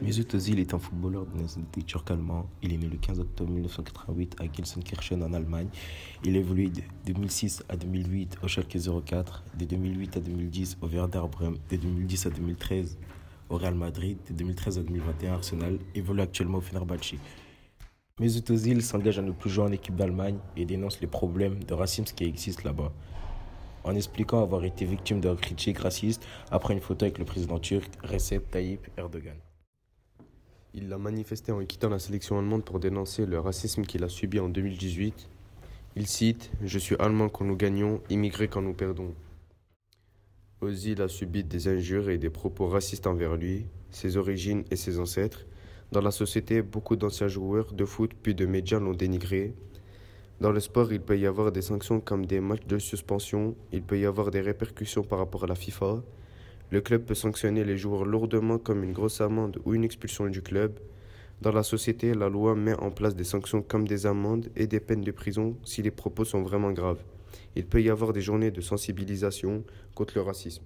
Mesut Özil est un footballeur de nationalité turque-allemand. Il est né le 15 octobre 1988 à Gelsenkirchen en Allemagne. Il a évolué de 2006 à 2008 au Schalke 04, de 2008 à 2010 au Werder Bremen, de 2010 à 2013 au Real Madrid, de 2013 à 2021 Arsenal, évolue actuellement au Fenerbahçe. Mesut Özil s'engage à ne plus jouer en équipe d'Allemagne et dénonce les problèmes de racisme qui existent là-bas en expliquant avoir été victime d'un critique raciste après une photo avec le président turc Recep Tayyip Erdogan. Il l'a manifesté en quittant la sélection allemande pour dénoncer le racisme qu'il a subi en 2018. Il cite Je suis allemand quand nous gagnons, immigré quand nous perdons. Ozil a subi des injures et des propos racistes envers lui, ses origines et ses ancêtres. Dans la société, beaucoup d'anciens joueurs de foot puis de médias l'ont dénigré. Dans le sport, il peut y avoir des sanctions comme des matchs de suspension, il peut y avoir des répercussions par rapport à la FIFA. Le club peut sanctionner les joueurs lourdement comme une grosse amende ou une expulsion du club. Dans la société, la loi met en place des sanctions comme des amendes et des peines de prison si les propos sont vraiment graves. Il peut y avoir des journées de sensibilisation contre le racisme.